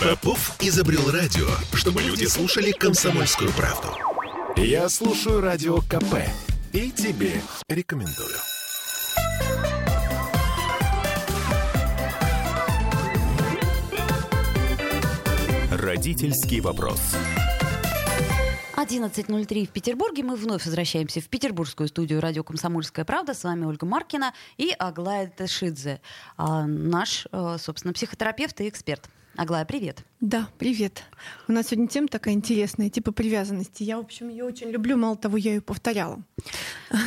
Попов изобрел радио, чтобы люди слушали комсомольскую правду. Я слушаю радио КП и тебе рекомендую. Родительский вопрос. 11.03 в Петербурге. Мы вновь возвращаемся в петербургскую студию радио «Комсомольская правда». С вами Ольга Маркина и Аглая Ташидзе, а, наш, э, собственно, психотерапевт и эксперт. Аглая, привет. Да, привет. У нас сегодня тема такая интересная, типа привязанности. Я, в общем, ее очень люблю, мало того, я ее повторяла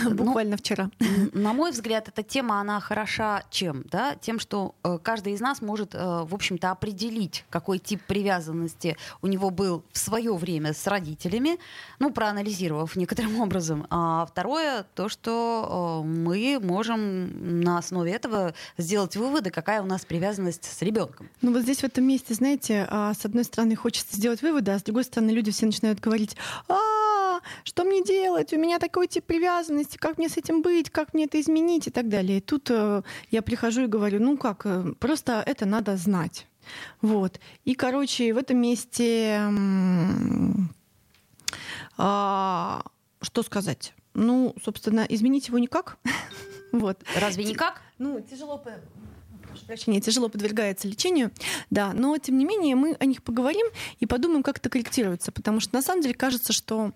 ну, буквально вчера. На мой взгляд, эта тема, она хороша чем? Да? Тем, что э, каждый из нас может, э, в общем-то, определить, какой тип привязанности у него был в свое время с родителями, ну, проанализировав некоторым образом. А второе, то, что э, мы можем на основе этого сделать выводы, какая у нас привязанность с ребенком. Ну, вот здесь в этом месте, знаете, а, с одной стороны хочется сделать выводы, а с другой стороны люди все начинают говорить, а, что мне делать? У меня такой тип привязанности, как мне с этим быть, как мне это изменить и так далее. И тут э, я прихожу и говорю, ну как, э, просто это надо знать. Вот. И, короче, в этом месте а, что сказать? Ну, собственно, изменить его никак. вот. Разве никак? Ну, тяжело прощения, тяжело подвергается лечению, да, но тем не менее мы о них поговорим и подумаем, как это корректируется, потому что на самом деле кажется, что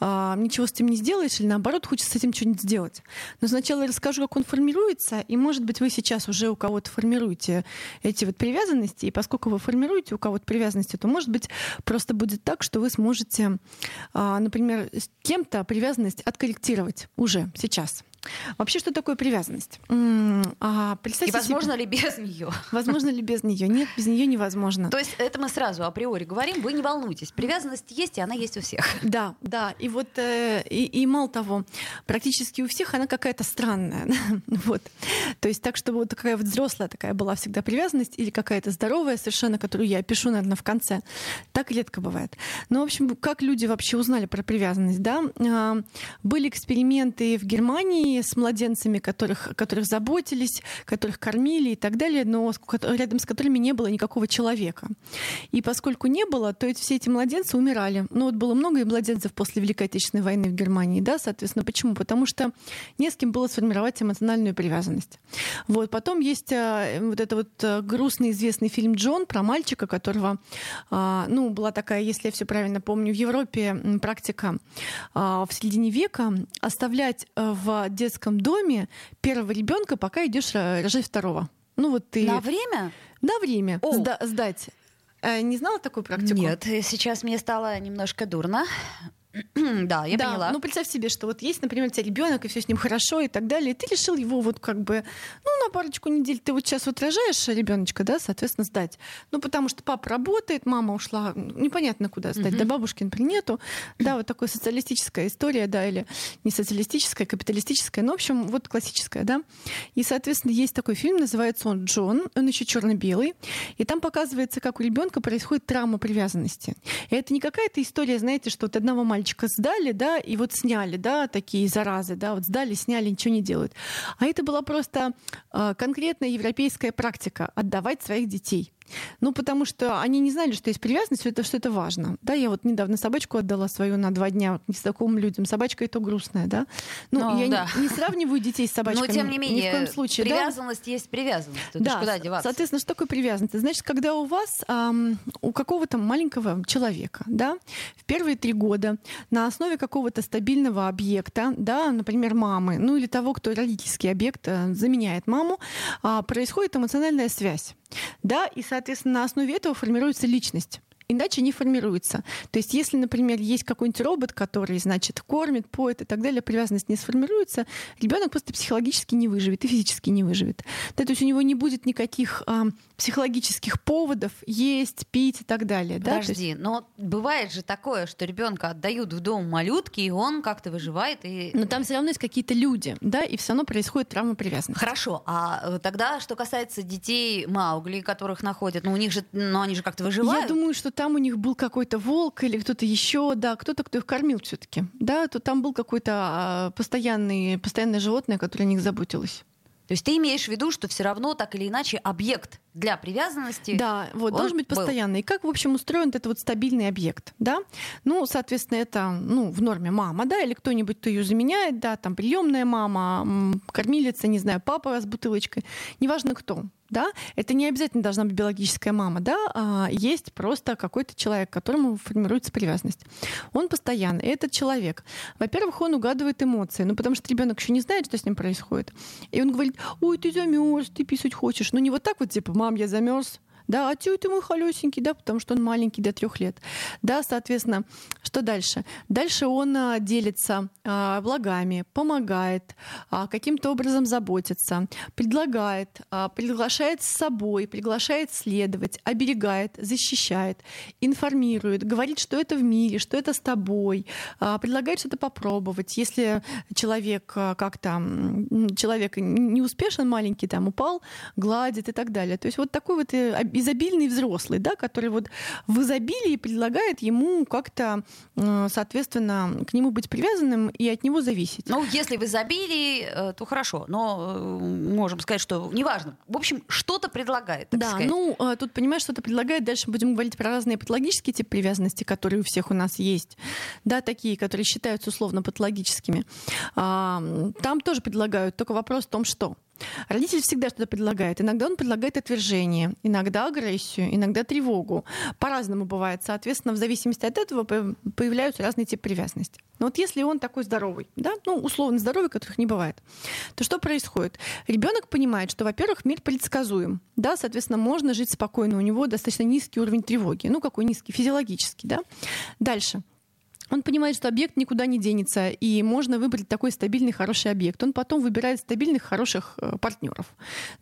э, ничего с этим не сделаешь, или наоборот хочется с этим что-нибудь сделать. Но сначала я расскажу, как он формируется, и, может быть, вы сейчас уже у кого-то формируете эти вот привязанности, и поскольку вы формируете у кого-то привязанности, то, может быть, просто будет так, что вы сможете, э, например, с кем-то привязанность откорректировать уже сейчас. Вообще, что такое привязанность? А, И возможно себе... ли без нее? Возможно ли без нее? Нет, без нее невозможно. То есть это мы сразу априори говорим, вы не волнуйтесь. Привязанность есть, и она есть у всех. Да, да. И вот э, и, и мало того, практически у всех она какая-то странная. вот. То есть так, чтобы вот такая вот взрослая такая была всегда привязанность или какая-то здоровая совершенно, которую я опишу, наверное, в конце, так редко бывает. Но, в общем, как люди вообще узнали про привязанность, да? А, были эксперименты в Германии, с младенцами, которых, которых заботились, которых кормили и так далее, но рядом с которыми не было никакого человека. И поскольку не было, то все эти младенцы умирали. Ну вот было много и младенцев после Великой Отечественной войны в Германии, да, соответственно, почему? Потому что не с кем было сформировать эмоциональную привязанность. Вот. Потом есть а, вот это вот а, грустный известный фильм «Джон» про мальчика, которого, а, ну, была такая, если я все правильно помню, в Европе практика в середине века оставлять в детском доме первого ребенка, пока идешь рожать второго. Ну вот ты. На время? На время. Сда- сдать. Э, не знала такую практику? Нет, сейчас мне стало немножко дурно. да, я да, поняла. Ну, представь себе, что вот есть, например, у тебя ребенок, и все с ним хорошо и так далее, и ты решил его вот как бы, ну, на парочку недель ты вот сейчас вот рожаешь ребеночка, да, соответственно, сдать. Ну, потому что папа работает, мама ушла, непонятно куда сдать, да, бабушки, например, нету. Да, вот такая социалистическая история, да, или не социалистическая, капиталистическая, ну, в общем, вот классическая, да. И, соответственно, есть такой фильм, называется он «Джон», он еще черно-белый, и там показывается, как у ребенка происходит травма привязанности. И это не какая-то история, знаете, что от одного мальчика мальчика сдали, да, и вот сняли, да, такие заразы, да, вот сдали, сняли, ничего не делают. А это была просто э, конкретная европейская практика отдавать своих детей. Ну, потому что они не знали, что есть привязанность, что это, что это важно. Да, я вот недавно собачку отдала свою на два дня вот, незнакомым людям. Собачка это грустная, да? Ну, ну я да. не, не сравниваю детей с собачками. Но, тем не менее, ни в коем случае. привязанность да? есть привязанность. Тут да, куда деваться? соответственно, что такое привязанность? Значит, когда у вас, эм, у какого-то маленького человека, да, в первые три года на основе какого-то стабильного объекта, да, например, мамы, ну или того, кто родительский объект э, заменяет маму, э, происходит эмоциональная связь. Да, и, соответственно, на основе этого формируется личность иначе не формируется. То есть, если, например, есть какой-нибудь робот, который, значит, кормит, поет и так далее, привязанность не сформируется, ребенок просто психологически не выживет и физически не выживет. Да, то есть у него не будет никаких а, психологических поводов есть, пить и так далее. Подожди, да? есть... но бывает же такое, что ребенка отдают в дом малютки, и он как-то выживает. И... Но там все равно есть какие-то люди, да, и все равно происходит травма привязанности. Хорошо, а э, тогда, что касается детей Маугли, которых находят, ну у них же, ну они же как-то выживают. Я думаю, что там у них был какой-то волк или кто-то еще, да, кто-то, кто их кормил все-таки, да, то там был какой-то а, постоянный, постоянное животное, которое о них заботилось. То есть ты имеешь в виду, что все равно так или иначе объект для привязанности. Да, вот должен быть постоянный. И как, в общем, устроен этот вот стабильный объект, да? Ну, соответственно, это, ну, в норме мама, да, или кто-нибудь, кто ее заменяет, да, там приемная мама, кормилица, не знаю, папа с бутылочкой, неважно кто, да, это не обязательно должна быть биологическая мама, да, а есть просто какой-то человек, к которому формируется привязанность. Он постоянно, этот человек. Во-первых, он угадывает эмоции, ну, потому что ребенок еще не знает, что с ним происходит. И он говорит, ой, ты замерз, ты писать хочешь. Ну, не вот так вот, типа, мам, я замерз, да, а тю ты мой холесенький, да, потому что он маленький до трех лет. Да, соответственно, что дальше? Дальше он а, делится а, благами, помогает, а, каким-то образом заботится, предлагает, приглашает с собой, приглашает следовать, оберегает, защищает, информирует, говорит, что это в мире, что это с тобой, предлагает что-то попробовать. Если человек как-то человек не успешен маленький, там упал, гладит и так далее. То есть вот такой вот изобильный взрослый, да, который вот в изобилии предлагает ему как-то, э, соответственно, к нему быть привязанным и от него зависеть. Ну, если в изобилии, э, то хорошо, но э, можем сказать, что неважно. В общем, что-то предлагает. да, сказать. ну, тут понимаешь, что-то предлагает. Дальше будем говорить про разные патологические типы привязанности, которые у всех у нас есть. Да, такие, которые считаются условно патологическими. А, там тоже предлагают, только вопрос в том, что. Родитель всегда что-то предлагает. Иногда он предлагает отвержение, иногда агрессию, иногда тревогу. По-разному бывает. Соответственно, в зависимости от этого появляются разные типы привязанности. Но вот если он такой здоровый, да, ну, условно здоровый, которых не бывает, то что происходит? Ребенок понимает, что, во-первых, мир предсказуем, да, соответственно, можно жить спокойно, у него достаточно низкий уровень тревоги. Ну, какой низкий? Физиологический, да. Дальше он понимает, что объект никуда не денется, и можно выбрать такой стабильный, хороший объект. Он потом выбирает стабильных, хороших э, партнеров,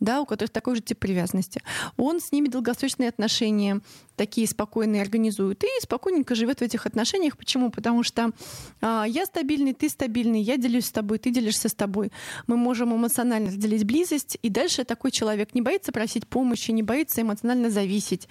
да, у которых такой же тип привязанности. Он с ними долгосрочные отношения такие спокойные организует и спокойненько живет в этих отношениях. Почему? Потому что а, я стабильный, ты стабильный, я делюсь с тобой, ты делишься с тобой. Мы можем эмоционально разделить близость, и дальше такой человек не боится просить помощи, не боится эмоционально зависеть,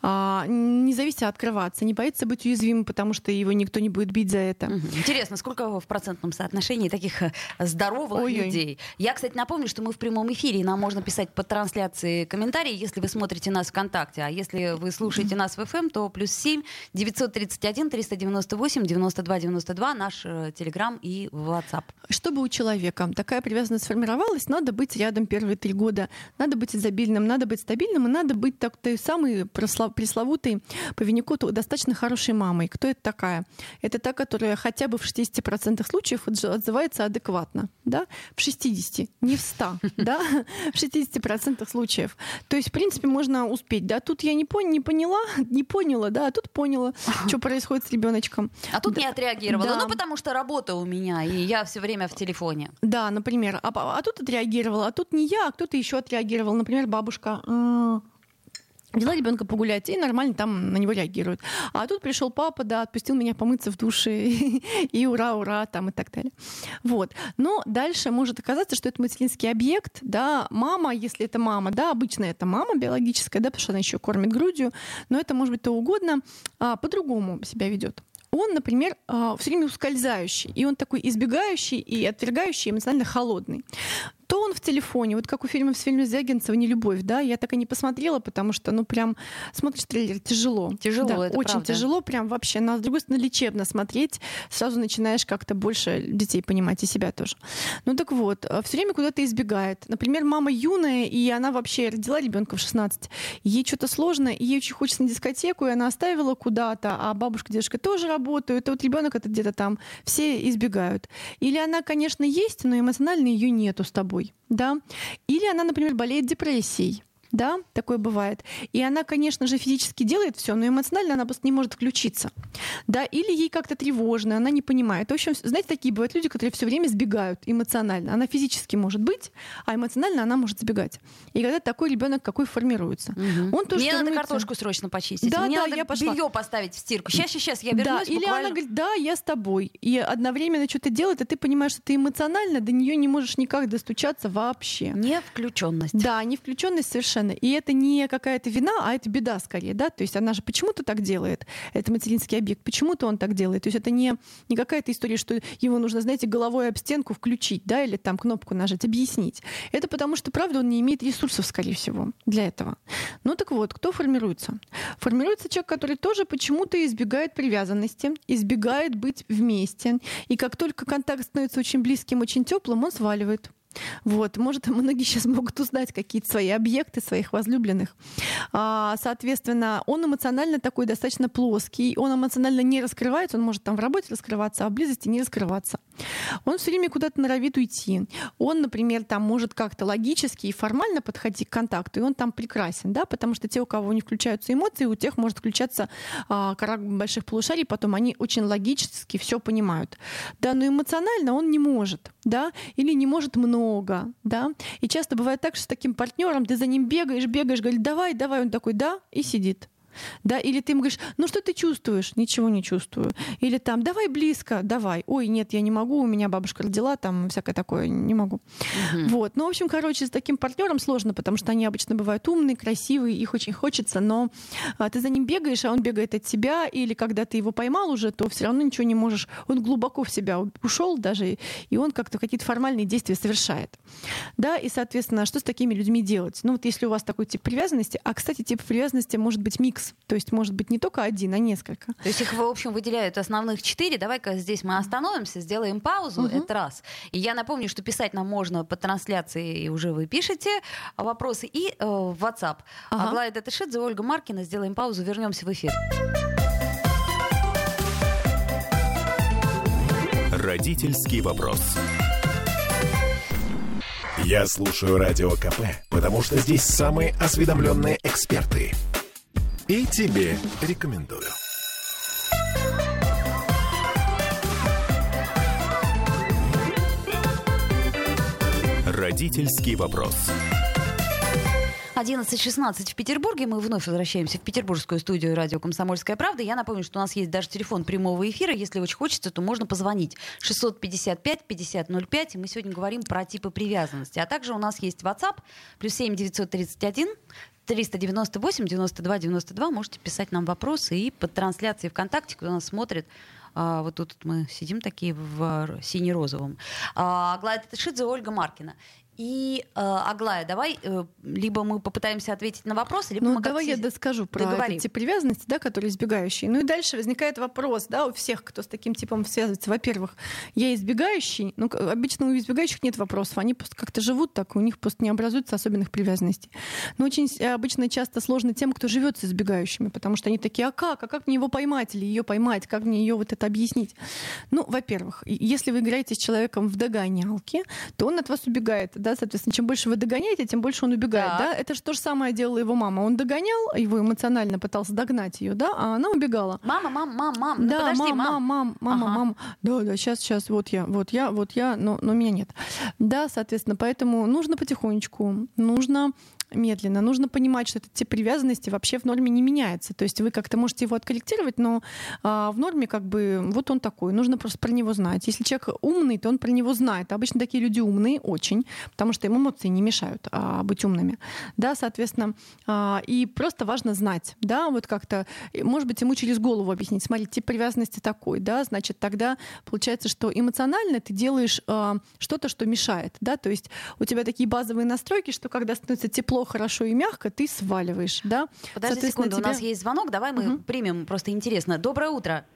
а, не зависит открываться, не боится быть уязвимым, потому что его никто не будет бить за это. Интересно, сколько в процентном соотношении таких э, здоровых Ой-ой. людей? Я, кстати, напомню, что мы в прямом эфире, и нам можно писать по трансляции комментарии, если вы смотрите нас ВКонтакте, а если вы слушаете нас в FM, то плюс 7 931 398 92 92 наш э, Телеграм и WhatsApp. Чтобы у человека такая привязанность сформировалась, надо быть рядом первые три года, надо быть изобильным, надо быть стабильным, и надо быть так, той самой пресловутой по Винникоту достаточно хорошей мамой. Кто это такая? Это та, которая хотя бы в 60% случаев отзывается адекватно. Да? В 60, не в 100, да? в 60% случаев. То есть, в принципе, можно успеть. Да? Тут я не, пон- не поняла, не поняла, да, а тут поняла, что происходит с ребеночком. А тут да. не отреагировала. Да. Ну, потому что работа у меня, и я все время в телефоне. Да, например. А, а тут отреагировала, а тут не я, а кто-то еще отреагировал. Например, бабушка взяла ребенка погулять, и нормально там на него реагируют. А тут пришел папа, да, отпустил меня помыться в душе, и ура, ура, там и так далее. Вот. Но дальше может оказаться, что это материнский объект, да, мама, если это мама, да, обычно это мама биологическая, да, потому что она еще кормит грудью, но это может быть то угодно, а, по-другому себя ведет он, например, а, все время ускользающий, и он такой избегающий и отвергающий, эмоционально холодный то он в телефоне, вот как у фильма в фильме Звягинцева «Не любовь», да, я так и не посмотрела, потому что, ну, прям смотришь трейлер, тяжело. Тяжело, да, это Очень правда. тяжело, прям вообще. С другой стороны, лечебно смотреть, сразу начинаешь как-то больше детей понимать и себя тоже. Ну, так вот, э, все время куда-то избегает. Например, мама юная, и она вообще родила ребенка в 16. Ей что-то сложно, и ей очень хочется на дискотеку, и она оставила куда-то, а бабушка, дедушка тоже работают, и вот ребенок это где-то там, все избегают. Или она, конечно, есть, но эмоционально ее нету с тобой да, или она, например, болеет депрессией, да, такое бывает. И она, конечно же, физически делает все, но эмоционально она просто не может включиться, да, или ей как-то тревожно, она не понимает. В общем, знаете, такие бывают люди, которые все время сбегают эмоционально. Она физически может быть, а эмоционально она может сбегать. И когда такой ребенок какой формируется, угу. он тоже Мне формируется... надо картошку срочно почистить. Да, Мне да, надо я пошла. белье поставить в стирку. Сейчас, сейчас, сейчас, я вернусь. Да, или буквально... она говорит, да, я с тобой. И одновременно что-то делает, и ты понимаешь, что ты эмоционально до нее не можешь никак достучаться вообще. Не включенность. Да, не включенность совершенно Совершенно. И это не какая-то вина, а это беда скорее, да, то есть она же почему-то так делает, это материнский объект, почему-то он так делает, то есть это не, не какая-то история, что его нужно, знаете, головой об стенку включить, да, или там кнопку нажать, объяснить. Это потому что, правда, он не имеет ресурсов, скорее всего, для этого. Ну так вот, кто формируется? Формируется человек, который тоже почему-то избегает привязанности, избегает быть вместе, и как только контакт становится очень близким, очень теплым, он сваливает. Вот, может, многие сейчас могут узнать какие-то свои объекты своих возлюбленных. А, соответственно, он эмоционально такой достаточно плоский, он эмоционально не раскрывается, он может там в работе раскрываться, а в близости не раскрываться. Он все время куда-то норовит уйти. Он, например, там может как-то логически и формально подходить к контакту, и он там прекрасен, да, потому что те, у кого не включаются эмоции, у тех может включаться а, кора больших полушарий, потом они очень логически все понимают. Да, но эмоционально он не может, да, или не может много, да. И часто бывает так, что с таким партнером ты за ним бегаешь, бегаешь, говоришь, давай, давай, он такой, да, и сидит. Да, или ты ему говоришь, ну что ты чувствуешь? Ничего не чувствую. Или там, давай близко, давай. Ой, нет, я не могу, у меня бабушка родила, там всякое такое, не могу. Угу. Вот. Ну, в общем, короче, с таким партнером сложно, потому что они обычно бывают умные, красивые, их очень хочется, но а, ты за ним бегаешь, а он бегает от тебя, или когда ты его поймал уже, то все равно ничего не можешь. Он глубоко в себя ушел даже, и он как-то какие-то формальные действия совершает. Да, и, соответственно, что с такими людьми делать? Ну, вот если у вас такой тип привязанности, а, кстати, тип привязанности может быть микс микс. То есть может быть не только один, а несколько. То есть их, в общем, выделяют основных четыре. Давай-ка здесь мы остановимся, сделаем паузу. Угу. Это раз. И я напомню, что писать нам можно по трансляции, и уже вы пишете вопросы, и э, в WhatsApp. Ага. Аглая Датышидзе, Ольга Маркина. Сделаем паузу, вернемся в эфир. Родительский вопрос. Я слушаю радио КП, потому что здесь самые осведомленные эксперты. И тебе рекомендую. Родительский вопрос. 11.16 в Петербурге. Мы вновь возвращаемся в петербургскую студию радио «Комсомольская правда». Я напомню, что у нас есть даже телефон прямого эфира. Если очень хочется, то можно позвонить. 655-5005. И мы сегодня говорим про типы привязанности. А также у нас есть WhatsApp. Плюс 7 931 398 92 92. Можете писать нам вопросы и под трансляцией ВКонтакте, кто нас смотрит, а, вот тут мы сидим такие в сине-розовом. А, Аглая Татышидзе, Ольга Маркина. И, э, Аглая, давай э, либо мы попытаемся ответить на вопрос, либо ну, мы давай я доскажу про договорим. эти привязанности, да, которые избегающие. Ну и дальше возникает вопрос, да, у всех, кто с таким типом связывается. Во-первых, я избегающий, ну, обычно у избегающих нет вопросов, они просто как-то живут так, у них просто не образуется особенных привязанностей. Но очень обычно часто сложно тем, кто живет с избегающими, потому что они такие, а как, а как мне его поймать или ее поймать, как мне ее вот это объяснить? Ну, во-первых, если вы играете с человеком в догонялки, то он от вас убегает да, соответственно, чем больше вы догоняете, тем больше он убегает, так. да. Это же то же самое делала его мама. Он догонял, его эмоционально пытался догнать ее, да, а она убегала. Мама, мама, мама, мама, да, подожди, мам, мам, мам, мама, ага. мама, да, да, сейчас, сейчас, вот я, вот я, вот я, но, но меня нет. Да, соответственно, поэтому нужно потихонечку, нужно медленно. Нужно понимать, что этот тип привязанности вообще в норме не меняется. То есть вы как-то можете его откорректировать, но а, в норме как бы вот он такой. Нужно просто про него знать. Если человек умный, то он про него знает. Обычно такие люди умные очень, потому что им эмоции не мешают а, быть умными. Да, соответственно, а, и просто важно знать, да, вот как-то, может быть, ему через голову объяснить. Смотри, тип привязанности такой, да, значит, тогда получается, что эмоционально ты делаешь а, что-то, что мешает, да, то есть у тебя такие базовые настройки, что когда становится тепло, хорошо и мягко, ты сваливаешь, да? Подожди секунду, тебя... у нас есть звонок, давай мы угу. примем, просто интересно. Доброе утро.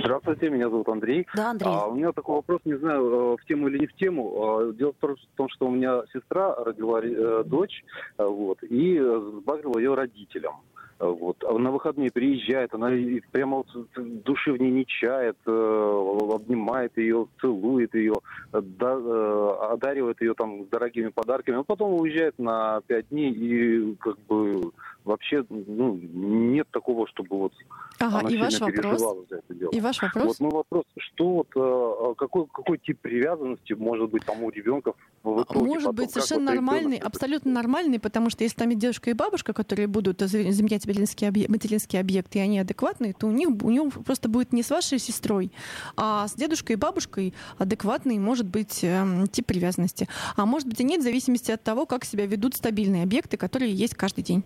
Здравствуйте, меня зовут Андрей. Да, Андрей. А, у меня такой вопрос, не знаю, э, в тему или не в тему. А, дело в том, что у меня сестра родила э, дочь, э, вот, и сбагрила ее родителям. Вот. А на выходные приезжает, она прямо вот души в ней не чает, обнимает ее, целует ее, да, одаривает ее там дорогими подарками, а потом уезжает на пять дней и как бы вообще ну, нет такого, чтобы вот ага, она и ваш вопрос? за это дело. И ваш вопрос? Вот мой вопрос, что вот, э, какой, какой тип привязанности может быть там у ребенка в итоге? Может потом? быть, совершенно вот ребенок нормальный, это абсолютно нормальный, потому что если там есть дедушка и бабушка, которые будут за- заменять материнский объект, материнский объект, и они адекватные, то у них у него просто будет не с вашей сестрой, а с дедушкой и бабушкой адекватный может быть эм, тип привязанности. А может быть и нет, в зависимости от того, как себя ведут стабильные объекты, которые есть каждый день.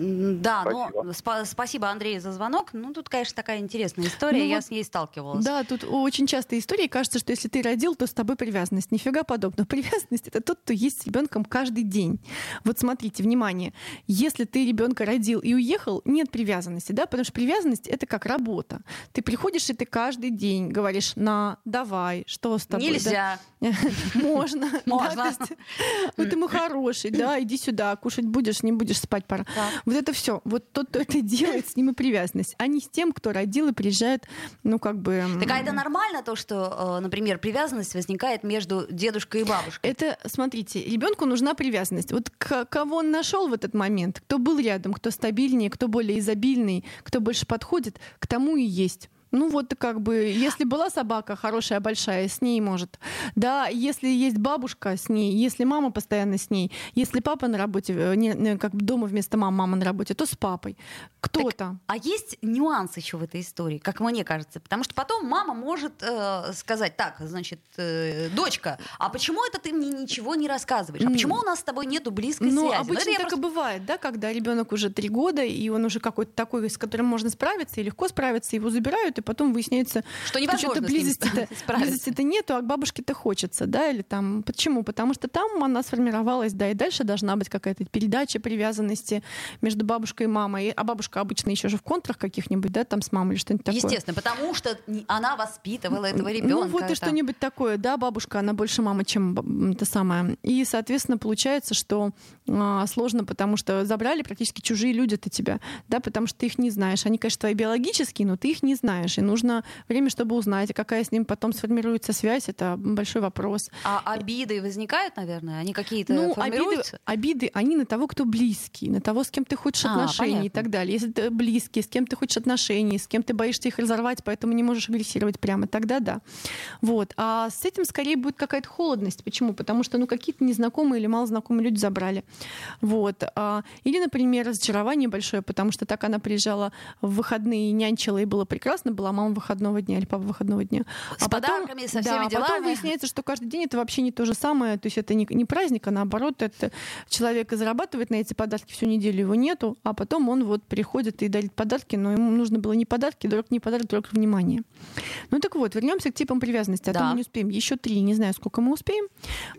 Да, Спасибо. но спа- спасибо, Андрей, за звонок. Ну, тут, конечно, такая интересная история, Ну я вот- с ней сталкивалась. Да, тут очень часто истории кажется, что если ты родил, то с тобой привязанность. Нифига подобного. Привязанность это тот, кто есть с ребенком каждый день. Вот смотрите, внимание, если ты ребенка родил и уехал, нет привязанности, да, потому что привязанность это как работа. Ты приходишь и ты каждый день говоришь на, давай, что с тобой? Нельзя. Можно. Можно. Вот ты мой хороший, да, иди сюда, кушать будешь, не будешь, спать пора. Вот это все. Вот тот, кто это делает, с ним и привязанность, а не с тем, кто родил и приезжает, ну, как бы... Так а это нормально то, что, э, например, привязанность возникает между дедушкой и бабушкой? Это, смотрите, ребенку нужна привязанность. Вот к- кого он нашел в этот момент, кто был рядом, кто стабильнее, кто более изобильный, кто больше подходит, к тому и есть. Ну вот как бы, если была собака хорошая, большая, с ней может. Да, если есть бабушка с ней, если мама постоянно с ней, если папа на работе, э, не, не, как дома вместо мамы, мама на работе, то с папой. Кто-то. А есть нюанс еще в этой истории, как мне кажется, потому что потом мама может э, сказать, так, значит, э, дочка, а почему это ты мне ничего не рассказываешь? А почему у нас с тобой нету близкой Ну, связи? Ну, обычно это я так просто- и бывает, да, когда ребенок уже три года, и он уже какой-то такой, с которым можно справиться, и легко справиться, его забирают, и потом выясняется, Что что что-то близости-то, близости-то нету, а к бабушке-то хочется, да, или там, почему? Потому что там она сформировалась, да, и дальше должна быть какая-то передача привязанности между бабушкой и мамой, а бабушка обычно еще же в контрах каких-нибудь, да, там с мамой или что-нибудь такое. Естественно, потому что она воспитывала этого ребенка. Ну вот и что-нибудь такое, да, бабушка, она больше мама, чем та самая. И, соответственно, получается, что а, сложно, потому что забрали практически чужие люди от тебя, да, потому что ты их не знаешь. Они, конечно, твои биологические, но ты их не знаешь. И нужно время, чтобы узнать, какая с ним потом сформируется связь, это большой вопрос. А обиды возникают, наверное? Они какие-то Ну, обиды, формируются? обиды, они на того, кто близкий, на того, с кем ты хочешь А, отношений и понятно. так далее. Если ты близкий, с кем ты хочешь отношений, с кем ты боишься их разорвать, поэтому не можешь агрессировать прямо, тогда да. Вот. А с этим скорее будет какая-то холодность. Почему? Потому что ну, какие-то незнакомые или малознакомые люди забрали. Вот. А, Или, например, разочарование большое, потому что так она приезжала в выходные, нянчила, и было прекрасно, была мама выходного дня или папа выходного дня. С подарками, со всеми да, а потом делами. выясняется, что каждый день это вообще не то же самое, то есть это не, не праздник, а наоборот, это человек и зарабатывает на эти подарки всю неделю, его нету, а потом он вот приходит и дарит подарки, но ему нужно было не подарки, дорог не подарок, дорог внимание. Ну так вот, вернемся к типам привязанности, а то Да. мы не успеем. Еще три, не знаю, сколько мы успеем.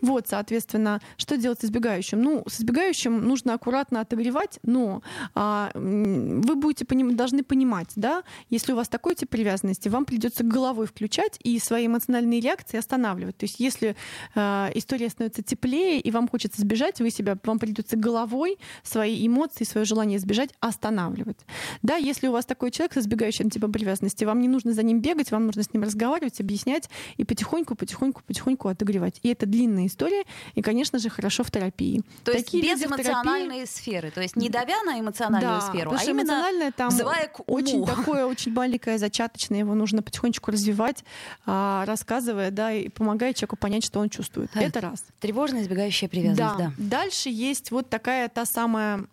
Вот, соответственно, что делать с избегающим? Ну, с избегающим нужно аккуратно отогревать, но а, вы будете поним- должны понимать, да, если у вас такой тип привязанности, вам придется головой включать и свои эмоциональные реакции останавливать. То есть, если э, история становится теплее и вам хочется сбежать, вы себя, вам придется головой свои эмоции, свое желание сбежать останавливать. Да, если у вас такой человек с избегающим типом привязанности, вам не нужно за ним бегать, вам нужно с ним разговаривать, объяснять и потихоньку, потихоньку, потихоньку отогревать. И это длинная история, и, конечно же, хорошо в терапии. То есть Такие без люди в терапии- сферы, то есть не давя на эмоциональную да, сферу, а именно там взывая к уму. очень такое, очень маленькое, зачаточное, его нужно потихонечку развивать, а, рассказывая, да, и помогая человеку понять, что он чувствует. Да. Это раз. Тревожная избегающая привязанность, да. Дальше есть вот такая та самая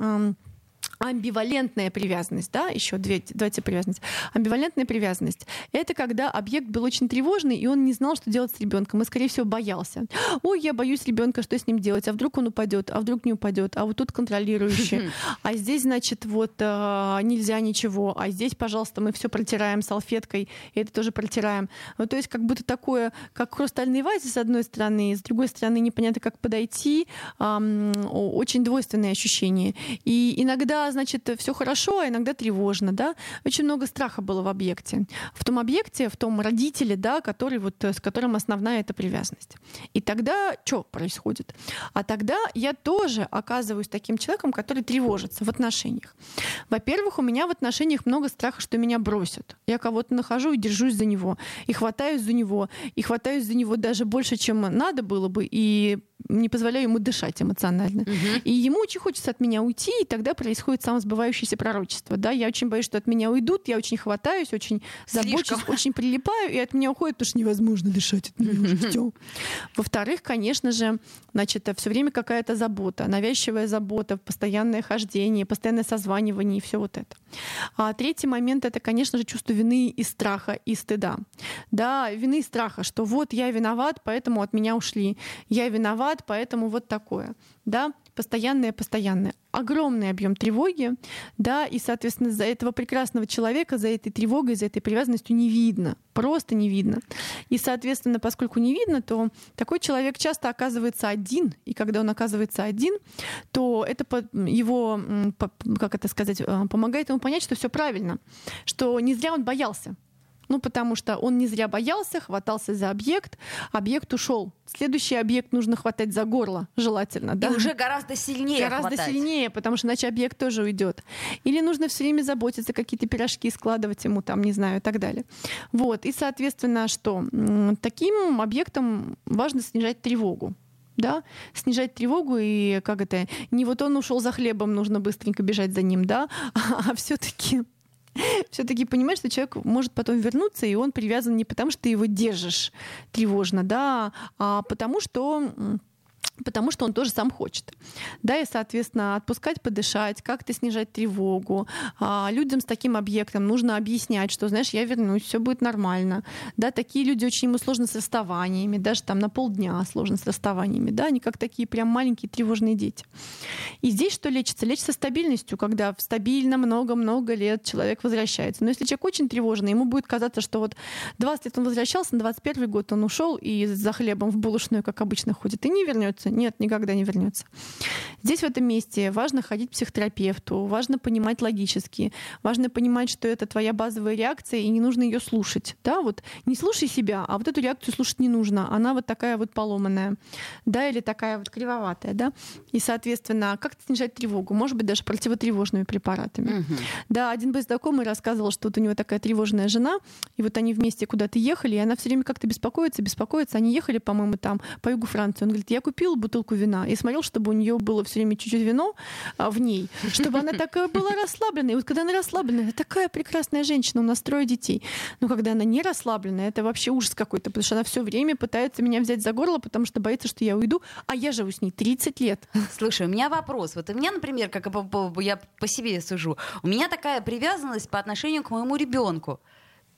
амбивалентная привязанность, да, еще две, два типа привязанности. Амбивалентная привязанность — это когда объект был очень тревожный, и он не знал, что делать с ребенком, и, скорее всего, боялся. Ой, я боюсь ребенка, что с ним делать? А вдруг он упадет? А вдруг не упадет? А вот тут контролирующий. А здесь, значит, вот а, нельзя ничего. А здесь, пожалуйста, мы все протираем салфеткой, и это тоже протираем. Ну, то есть как будто такое, как хрустальный вазе с одной стороны, с другой стороны непонятно, как подойти. Очень двойственные ощущения. И иногда, значит, все хорошо, а иногда тревожно, да. Очень много страха было в объекте. В том объекте, в том родителе, да, который вот, с которым основная эта привязанность. И тогда что происходит? А тогда я тоже оказываюсь таким человеком, который тревожится в отношениях. Во-первых, у меня в отношениях много страха, что меня бросят. Я кого-то нахожу и держусь за него, и хватаюсь за него, и хватаюсь за него даже больше, чем надо было бы, и не позволяю ему дышать эмоционально. Мгм. И ему очень хочется от меня уйти, и тогда происходит самосбывающееся пророчество. Да? Я очень боюсь, что от меня уйдут, я очень хватаюсь, очень забочусь, Слишком. очень прилипаю, и от меня уходит, потому что невозможно дышать от меня уже всё. Во-вторых, конечно же, значит, все время какая-то забота, навязчивая забота, постоянное хождение, постоянное созванивание и все вот это. А третий момент это, конечно же, чувство вины и страха и стыда. Да, вины и страха, что вот я виноват, поэтому от меня ушли. Я виноват, поэтому вот такое. Да, постоянное, постоянное. Огромный объем тревоги, да, и, соответственно, за этого прекрасного человека, за этой тревогой, за этой привязанностью не видно, просто не видно. И, соответственно, поскольку не видно, то такой человек часто оказывается один, и когда он оказывается один, то это его, как это сказать, э, помогает ему понять, что все правильно, что не зря он боялся. Ну, потому что он не зря боялся, хватался за объект, объект ушел. Следующий объект нужно хватать за горло, желательно, да? И уже гораздо сильнее Гораздо хватать. сильнее, потому что иначе объект тоже уйдет. Или нужно все время заботиться, какие-то пирожки складывать ему там, не знаю, и так далее. Вот. И, соответственно, что? Таким объектам важно снижать тревогу да, снижать тревогу и как это, не вот он ушел за хлебом, нужно быстренько бежать за ним, да, а все-таки все-таки понимаешь, что человек может потом вернуться, и он привязан не потому, что ты его держишь тревожно, да, а потому что потому что он тоже сам хочет. Да, и, соответственно, отпускать, подышать, как-то снижать тревогу. А, людям с таким объектом нужно объяснять, что, знаешь, я вернусь, все будет нормально. Да, такие люди очень ему сложно с расставаниями, даже там на полдня сложно с расставаниями, да, они как такие прям маленькие тревожные дети. И здесь что лечится? Лечится стабильностью, когда стабильно много-много лет человек возвращается. Но если человек очень тревожный, ему будет казаться, что вот 20 лет он возвращался, на 21 год он ушел и за хлебом в булочную, как обычно, ходит, и не вернется. Нет, никогда не вернется. Здесь в этом месте важно ходить к психотерапевту, важно понимать логически, важно понимать, что это твоя базовая реакция, и не нужно ее слушать. Да, вот не слушай себя, а вот эту реакцию слушать не нужно. Она вот такая вот поломанная, да, или такая вот кривоватая, да. И, соответственно, как снижать тревогу? Может быть, даже противотревожными препаратами. Мгм. Да, один мой знакомый рассказывал, что вот у него такая тревожная жена, и вот они вместе куда-то ехали, и она все время как-то беспокоится, беспокоится. Они ехали, по-моему, там по югу Франции. Он говорит, я купил бутылку вина и смотрел, чтобы у нее было все время чуть-чуть вино а, в ней, чтобы она такая была расслабленная. И вот когда она расслабленная, такая прекрасная женщина, у нас трое детей. Но когда она не расслабленная, это вообще ужас какой-то, потому что она все время пытается меня взять за горло, потому что боится, что я уйду, а я живу с ней 30 лет. Слушай, у меня вопрос. Вот у меня, например, как я по себе сужу, у меня такая привязанность по отношению к моему ребенку.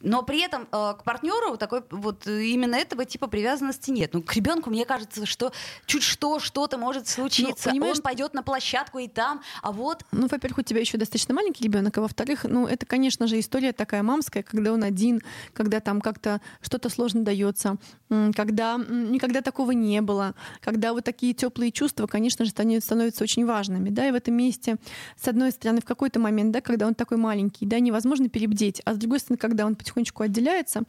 Но при этом э, к партнеру такой вот э, именно этого типа привязанности нет. Ну, к ребенку мне кажется, что чуть что, что-то может случиться. понимаешь, Он пойдет на площадку и там, а вот Ну, во-первых, у тебя еще достаточно маленький ребенок, а во-вторых, ну, это, конечно же, история такая мамская, когда он один, когда там как-то что-то сложно дается, когда никогда такого не было, когда вот такие теплые чувства, конечно же, становятся очень важными, да, и в этом месте, с одной стороны, в какой-то момент, да, когда он такой маленький, да, невозможно перебдеть, а с другой стороны, когда он потихонечку отделяется,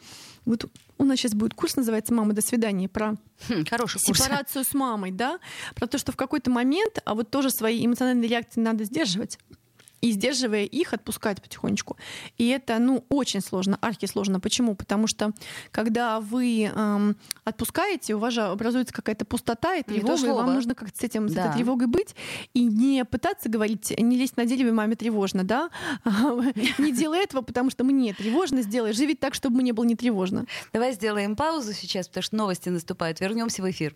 вот у нас сейчас будет курс, называется «Мама, до свидания», про хм, хороший курс. сепарацию с мамой, да, про то, что в какой-то момент, а вот тоже свои эмоциональные реакции надо сдерживать. И сдерживая их, отпускать потихонечку. И это, ну, очень сложно, архисложно. Почему? Потому что, когда вы эм, отпускаете, у вас же образуется какая-то пустота и тревога, и вам нужно как-то с, этим, с Да. этой тревогой быть. И не пытаться говорить, не лезть на дереве, маме тревожно, да? Не делай этого, потому что мне тревожно, сделай. Живи так, чтобы мне было не тревожно. Давай сделаем паузу сейчас, потому что новости наступают. Вернемся в эфир.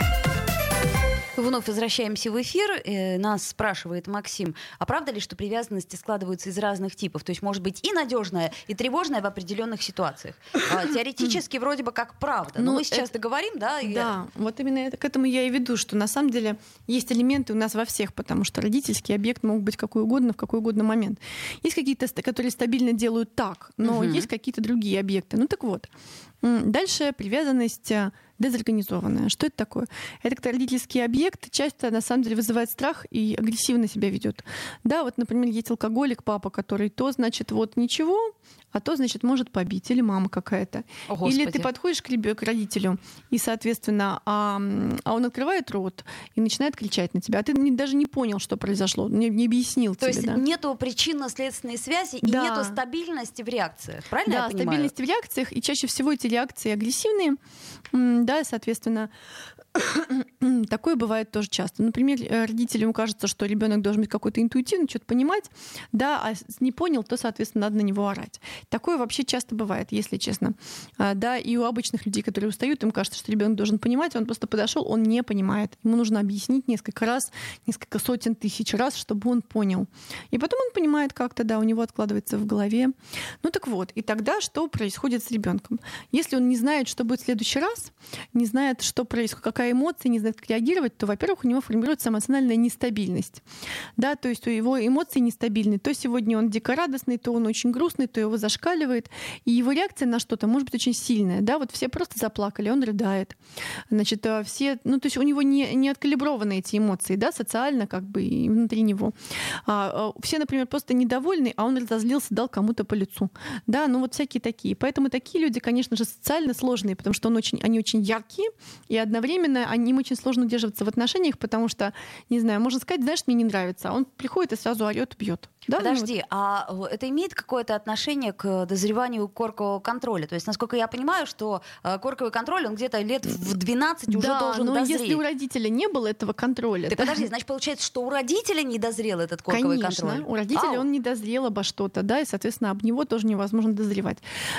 Вновь возвращаемся в эфир. Э, Нас спрашивает Максим, а правда ли, что привязанности складываются из разных типов? То есть может быть и надежная, и тревожная в определенных ситуациях. А, Теоретически вроде бы как правда. Но Ну, мы сейчас это- договорим, да? и- Да, вот именно это, к этому я и веду, что на самом деле есть элементы у нас во всех, потому что родительский объект мог быть какой угодно в какой угодно момент. Есть какие-то, которые стабильно делают так, но Мгм. есть какие-то другие объекты. Ну так вот, Дальше привязанность э, дезорганизованная. Что это такое? Это когда родительский объект часто на самом деле вызывает страх и агрессивно себя ведет. Да, вот, например, есть алкоголик, папа, который то, значит, вот ничего, а то, значит, может побить, или мама какая-то. О, или ты подходишь к, к родителю, и, соответственно, а, а он открывает рот и начинает кричать на тебя, а ты не- даже не понял, что произошло, не, не объяснил То тебе. есть да. нету причинно-следственной связи и Да. нету стабильности в реакциях. Правильно да, я понимаю? стабильность в реакциях, и чаще всего эти реакции агрессивные, М, да, соответственно, такое бывает тоже часто. Например, э, родителям кажется, что ребенок должен быть какой-то интуитивный, что-то понимать, да, а не понял, то, соответственно, надо на него орать. Такое вообще часто бывает, если честно. А, Да, и у обычных людей, которые устают, им кажется, что ребенок должен понимать, он просто подошел, он не понимает. Ему нужно объяснить несколько раз, несколько сотен тысяч раз, чтобы он понял. И потом он понимает как-то, да, у него откладывается в голове. Ну так вот, и тогда что происходит с ребенком? Если он не знает, что будет в следующий раз, не знает, что происходит, какая эмоция, не знает, как реагировать, то, во-первых, у него формируется эмоциональная нестабильность. Да, то есть у его эмоции нестабильны. То сегодня он дико радостный, то он очень грустный, то его зашкаливает. И его реакция на что-то может быть очень сильная. Да, вот все просто заплакали, он рыдает. Значит, а все, ну, то есть у него не, не откалиброваны эти эмоции, да, социально как бы и внутри него. А, а, все, например, просто недовольны, а он разозлился, дал кому-то по лицу. Да, ну вот всякие такие. Поэтому такие люди, конечно же, социально сложные, потому что он очень, они очень яркие, и одновременно они, им очень сложно удерживаться в отношениях, потому что, не знаю, можно сказать, знаешь, мне не нравится, а он приходит и сразу орет, бьет. Да, ну вот. Подожди, а э, это имеет какое-то отношение к дозреванию коркового контроля? То есть, насколько я понимаю, что э, корковый контроль, он где-то лет в 12 уже да, должен но дозреть. если у родителя не было этого контроля... Ты да, подожди, значит, получается, что у родителя не дозрел этот корковый Конечно, контроль? у родителя Ау. он не дозрел обо что-то, да, и, соответственно, об него тоже невозможно дозревать.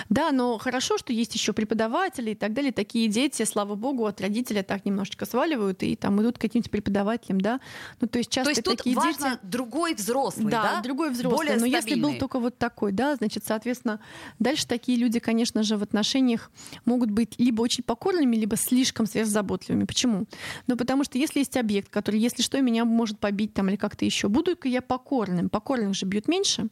Да, но хорошо, что есть еще преподаватели и так далее. Такие дети, слава богу, от родителя так немножечко сваливают и там идут к каким-нибудь преподавателям, да. Ну, то есть часто То есть тут такие важно дети... другой взрослый, да? Да, другой взрослый. Более Но если был стабильный. только вот такой, да, значит, соответственно, дальше такие люди, конечно же, в отношениях могут быть либо очень покорными, либо слишком сверхзаботливыми. Почему? Ну, потому что если есть объект, который, если что, меня может побить там или как-то еще, буду-ка я покорным. Покорных же бьют меньше,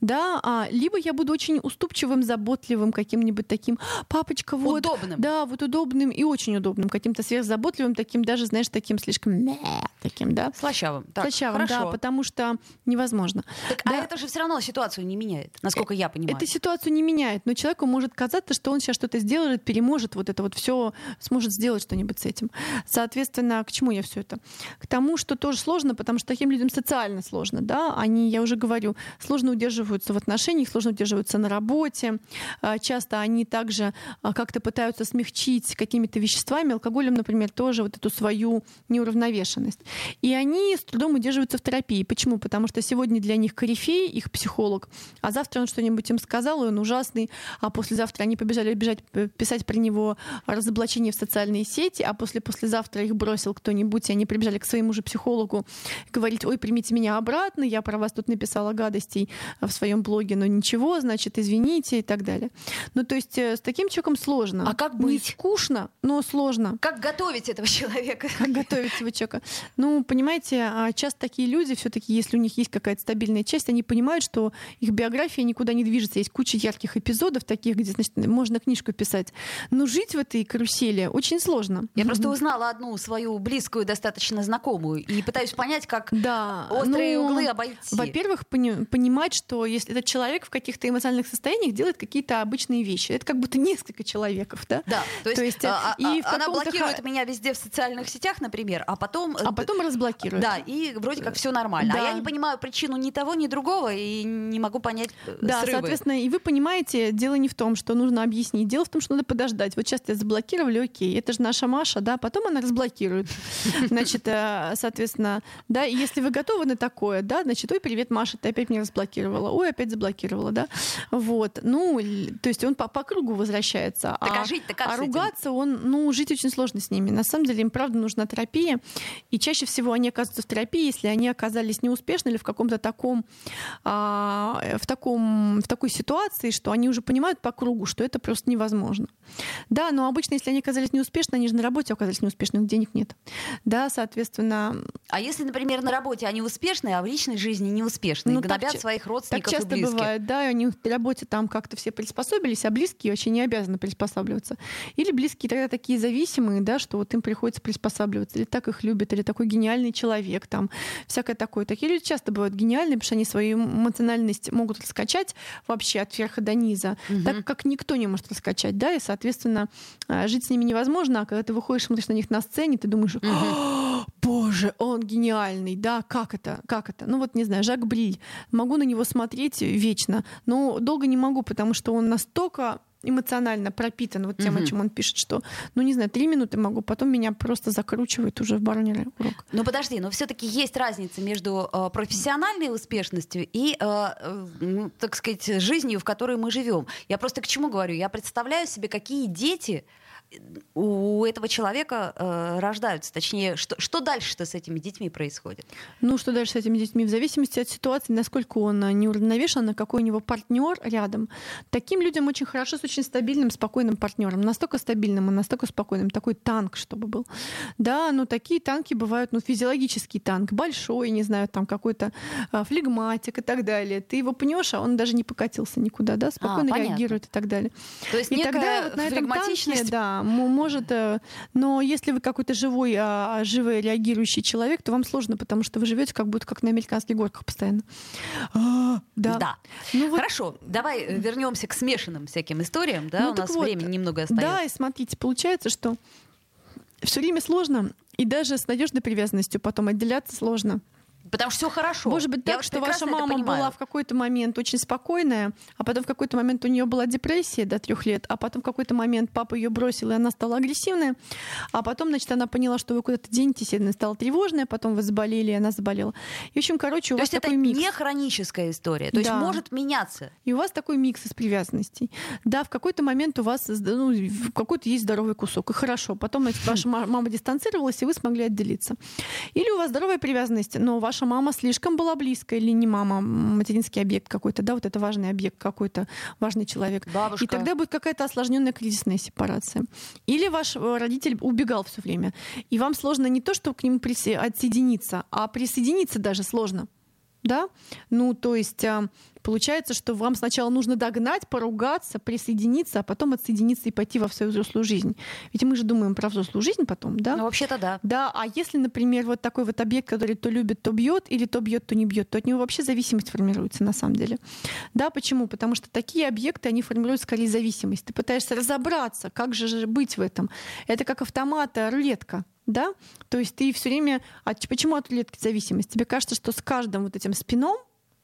да, а, либо я буду очень уступчивым, заботливым, каким-нибудь таким, папочка, вот, Удобным. да, вот удобным и очень удобным, каким-то сверхзаботливым, таким даже, знаешь, таким слишком таким, да. Слащавым. Так, Слащавым, да, хорошо. потому что невозможно. Так, Да. А это же все равно ситуацию не меняет, насколько я понимаю. Это ситуацию не меняет, но человеку может казаться, что он сейчас что-то сделает, переможет вот это вот все, сможет сделать что-нибудь с этим. Соответственно, к чему я все это? К тому, что тоже сложно, потому что таким людям социально сложно, да, они, я уже говорю, сложно удерживаются в отношениях, сложно удерживаются на работе, А, часто они также а, как-то пытаются смягчить какими-то веществами, алкоголем, например, тоже вот эту свою неуравновешенность. И они с трудом удерживаются в терапии. Почему? Потому что сегодня для них корифей, их психолог, а завтра он что-нибудь им сказал, и он ужасный, а послезавтра они побежали бежать п- писать про него разоблачение в социальные сети, а после послезавтра их бросил кто-нибудь, и они прибежали к своему же психологу говорить, ой, примите меня обратно, я про вас тут написала гадостей в своем блоге, но ничего, значит, извините и так далее. Ну, то есть э, с таким человеком сложно. А как Не быть? скучно, но сложно. Как готовить этого человека? Как готовить этого человека? Ну, понимаете, а часто такие люди, все-таки, если у них есть какая-то стабильная часть, они понимают, что их биография никуда не движется. Есть куча ярких эпизодов таких, где, значит, можно книжку писать. Но жить в этой карусели очень сложно. Я просто узнала одну свою близкую, достаточно знакомую, и пытаюсь понять, как Да, острые ну, углы обойти. Во-первых, пони- понимать, что если этот человек в каких-то эмоциональных состояниях делает какие-то обычные вещи, это как будто несколько человеков, да? Да, то есть, То есть, а, и а, в она блокирует ха- меня везде в социальных сетях, например, а потом... А потом разблокирует. Да, и вроде как все нормально. А Да. я не понимаю причину ни того, ни другого, и не могу понять э, Да, срывы. соответственно, и вы понимаете, дело не в том, что нужно объяснить, дело в том, что надо подождать. Вот сейчас тебя заблокировали, окей, это же наша Маша, да, потом она разблокирует. Значит, э, соответственно, да, и если вы готовы на такое, да, значит, ой, привет, Маша, ты опять меня разблокировала, ой, опять заблокировала, да, вот, ну, то есть он по, по кругу возвращается. Так а жить-то как а ругаться он, ну, жить очень сложно с ними. Ними. На самом деле им, правда, нужна терапия. И чаще всего они оказываются в терапии, если они оказались неуспешны или в каком-то таком, а, в, таком, в такой ситуации, что они уже понимают по кругу, что это просто невозможно. Да, но обычно, если они оказались неуспешны, они же на работе оказались неуспешны, денег нет. Да, соответственно... А если, например, на работе они успешные, а в личной жизни неуспешные, ну, гнобят так, своих родственников Так часто и близких. бывает, да, и они на работе там как-то все приспособились, а близкие вообще не обязаны приспосабливаться. Или близкие тогда такие зависимые, да, что вот им приходится приспосабливаться, или так их любят, или такой гениальный человек, там, всякое такое. Такие люди часто бывают гениальные, потому что они свою эмоциональность могут раскачать вообще от верха до низа, угу. так как никто не может раскачать, да, и, соответственно, а, жить с ними невозможно, а когда ты выходишь, смотришь на них на сцене, ты думаешь, боже, он гениальный, да, как это, как это? Ну вот, не знаю, Жак Бриль, могу на него смотреть вечно, но долго не могу, потому что он настолько эмоционально пропитан вот тем, угу. о чем он пишет, что, ну не знаю, три минуты могу, потом меня просто закручивает уже в барнере урок. Ну подожди, но все-таки есть разница между э, профессиональной успешностью и, э, э, ну, так сказать, жизнью, в которой мы живем. Я просто к чему говорю? Я представляю себе, какие дети у этого человека э, рождаются? Точнее, что, что дальше-то с этими детьми происходит? Ну, что дальше с этими детьми? В зависимости от ситуации, насколько он э, неуравновешен, на какой у него партнер рядом. Таким людям очень хорошо с очень стабильным, спокойным партнером. Настолько стабильным и настолько спокойным. Такой танк, чтобы был. Да, но такие танки бывают, ну, физиологический танк, большой, не знаю, там какой-то э, флегматик и так далее. Ты его пнешь, а он даже не покатился никуда, да, спокойно а, реагирует и так далее. То есть и тогда вот на этом танке, да, может, э, но если вы какой-то живой, а, живой реагирующий человек, то вам сложно, потому что вы живете как будто как на американских горках постоянно. А, да. да. Ну, вот... Хорошо, давай э, вернемся к смешанным всяким историям, да, ну, у нас вот, времени немного остается. Да, и смотрите, получается, что все время сложно, и даже с надежной привязанностью потом отделяться сложно. Потому что все хорошо. Может быть, так, Я что ваша мама была в какой-то момент очень спокойная, а потом в какой-то момент у нее была депрессия до трех лет, а потом в какой-то момент папа ее бросил, и она стала агрессивная, а потом, значит, она поняла, что вы куда-то денетесь, и она стала тревожная, потом вы заболели, и она заболела. И, в общем, короче, у То вас есть такой это микс. не хроническая история, то да. есть может меняться. И у вас такой микс из привязанностей. Да, в какой-то момент у вас ну, какой-то есть здоровый кусок, и хорошо. Потом, значит, ваша мама дистанцировалась, и вы смогли отделиться. Или у вас здоровая привязанность, но ваша мама слишком была близко или не мама, материнский объект какой-то, да, вот это важный объект какой-то, важный человек. Бабушка. И тогда будет какая-то осложненная кризисная сепарация. Или ваш э, родитель убегал все время, и вам сложно не то, что к нему отсоединиться, а присоединиться даже сложно да? Ну, то есть а, получается, что вам сначала нужно догнать, поругаться, присоединиться, а потом отсоединиться и пойти во свою взрослую жизнь. Ведь мы же думаем про взрослую жизнь потом, да? Ну, вообще-то да. Да, а если, например, вот такой вот объект, который то любит, то бьет, или то бьет, то не бьет, то от него вообще зависимость формируется на самом деле. Да, почему? Потому что такие объекты, они формируют скорее зависимость. Ты пытаешься разобраться, как же быть в этом. Это как автомат, рулетка да? То есть ты все время... А почему от рулетки зависимость? Тебе кажется, что с каждым вот этим спином,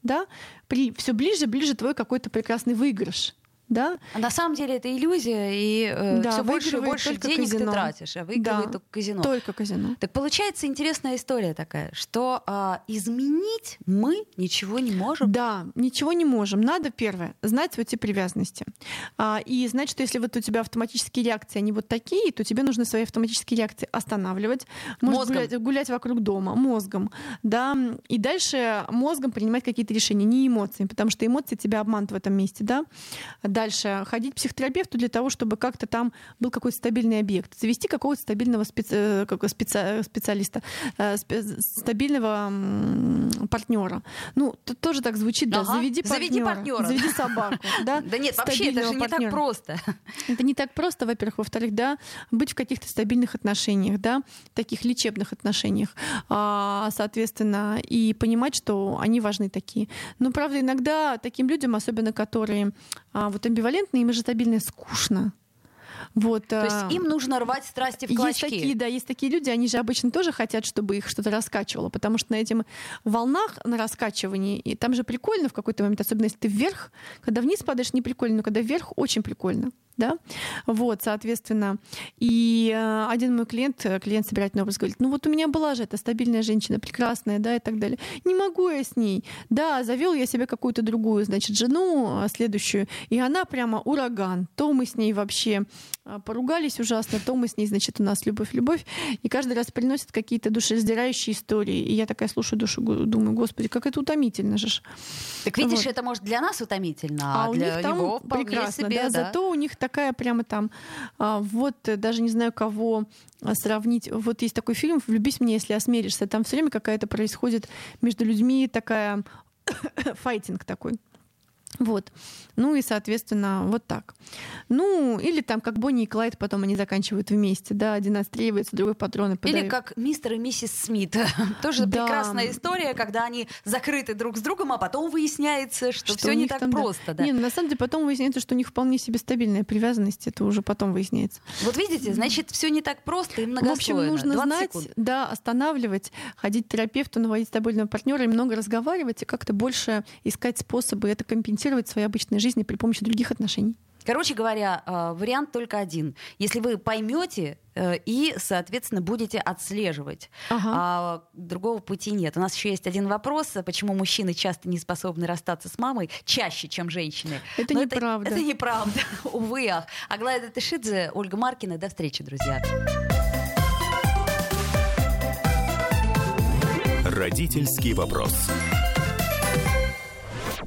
да, при все ближе, ближе твой какой-то прекрасный выигрыш да? А на самом деле это иллюзия, и э, да, все больше и больше денег казино. ты тратишь, а выигрывает да, только казино. Только казино. Так получается интересная история такая, что э, изменить мы ничего не можем. Да, ничего не можем. Надо первое знать свои эти привязанности а, и знать, что если вот у тебя автоматические реакции они вот такие, то тебе нужно свои автоматические реакции останавливать, может гулять, гулять вокруг дома мозгом, да, и дальше мозгом принимать какие-то решения, не эмоциями, потому что эмоции тебя обманут в этом месте, да дальше ходить к психотерапевту для того, чтобы как-то там был какой-то стабильный объект, завести какого-то стабильного специ... Э, специ... специалиста, э, стабильного партнера. Ну, тут тоже так звучит, да, ага. заведи партнера. Заведи партнера. Заведи собаку. Да, да нет, вообще это же не так просто. Это не так просто, во-первых. Во-вторых, да, быть в каких-то стабильных отношениях, да, таких лечебных отношениях, а, соответственно, и понимать, что они важны такие. Но, правда, иногда таким людям, особенно которые а, вот амбивалентные, им же стабильно скучно. Вот, То есть а, им нужно рвать страсти в клочки. Есть такие, да, есть такие люди, они же обычно тоже хотят, чтобы их что-то раскачивало, потому что на этим волнах, на раскачивании, и там же прикольно в какой-то момент, особенно если ты вверх, когда вниз падаешь, не прикольно, но когда вверх, очень прикольно. Да, вот, соответственно, и э, один мой клиент, э, клиент собирательный образ, говорит, ну вот у меня была же эта стабильная женщина, прекрасная, да, и так далее, не могу я с ней, да, завел я себе какую-то другую, значит, жену э, следующую, и она прямо ураган, то мы с ней вообще поругались ужасно, то мы с ней, значит, у нас любовь-любовь, и каждый раз приносит какие-то душераздирающие истории, и я такая слушаю душу, думаю, господи, как это утомительно же. Так видишь, вот. это может для нас утомительно, а, а для у них там него прекрасно, себе, да, да, зато у них такая прямо там, а, вот даже не знаю кого а, сравнить. Вот есть такой фильм «Влюбись мне, если осмелишься». Там все время какая-то происходит между людьми такая файтинг такой. Вот. Ну и, соответственно, вот так. Ну, или там, как Бонни и Клайд, потом они заканчивают вместе, да, один отстреливается, другой патроны подает. Или как мистер и миссис Смит. Тоже да. прекрасная история, когда они закрыты друг с другом, а потом выясняется, что, что все не так там, просто. Да. Да. Не, ну, на самом деле потом выясняется, что у них вполне себе стабильная привязанность, это уже потом выясняется. Вот видите, значит, все не так просто и многослойно. В общем, нужно знать, секунд. да, останавливать, ходить к терапевту, наводить стабильного партнера и много разговаривать, и как-то больше искать способы это компенсировать компенсировать в своей обычной жизни при помощи других отношений. Короче говоря, э, вариант только один. Если вы поймете э, и, соответственно, будете отслеживать. Ага. А другого пути нет. У нас еще есть один вопрос, почему мужчины часто не способны расстаться с мамой чаще, чем женщины. Это Но неправда. Это, это неправда, увы, ах. Аглая Датышидзе, Ольга Маркина. До встречи, друзья. Родительский вопрос.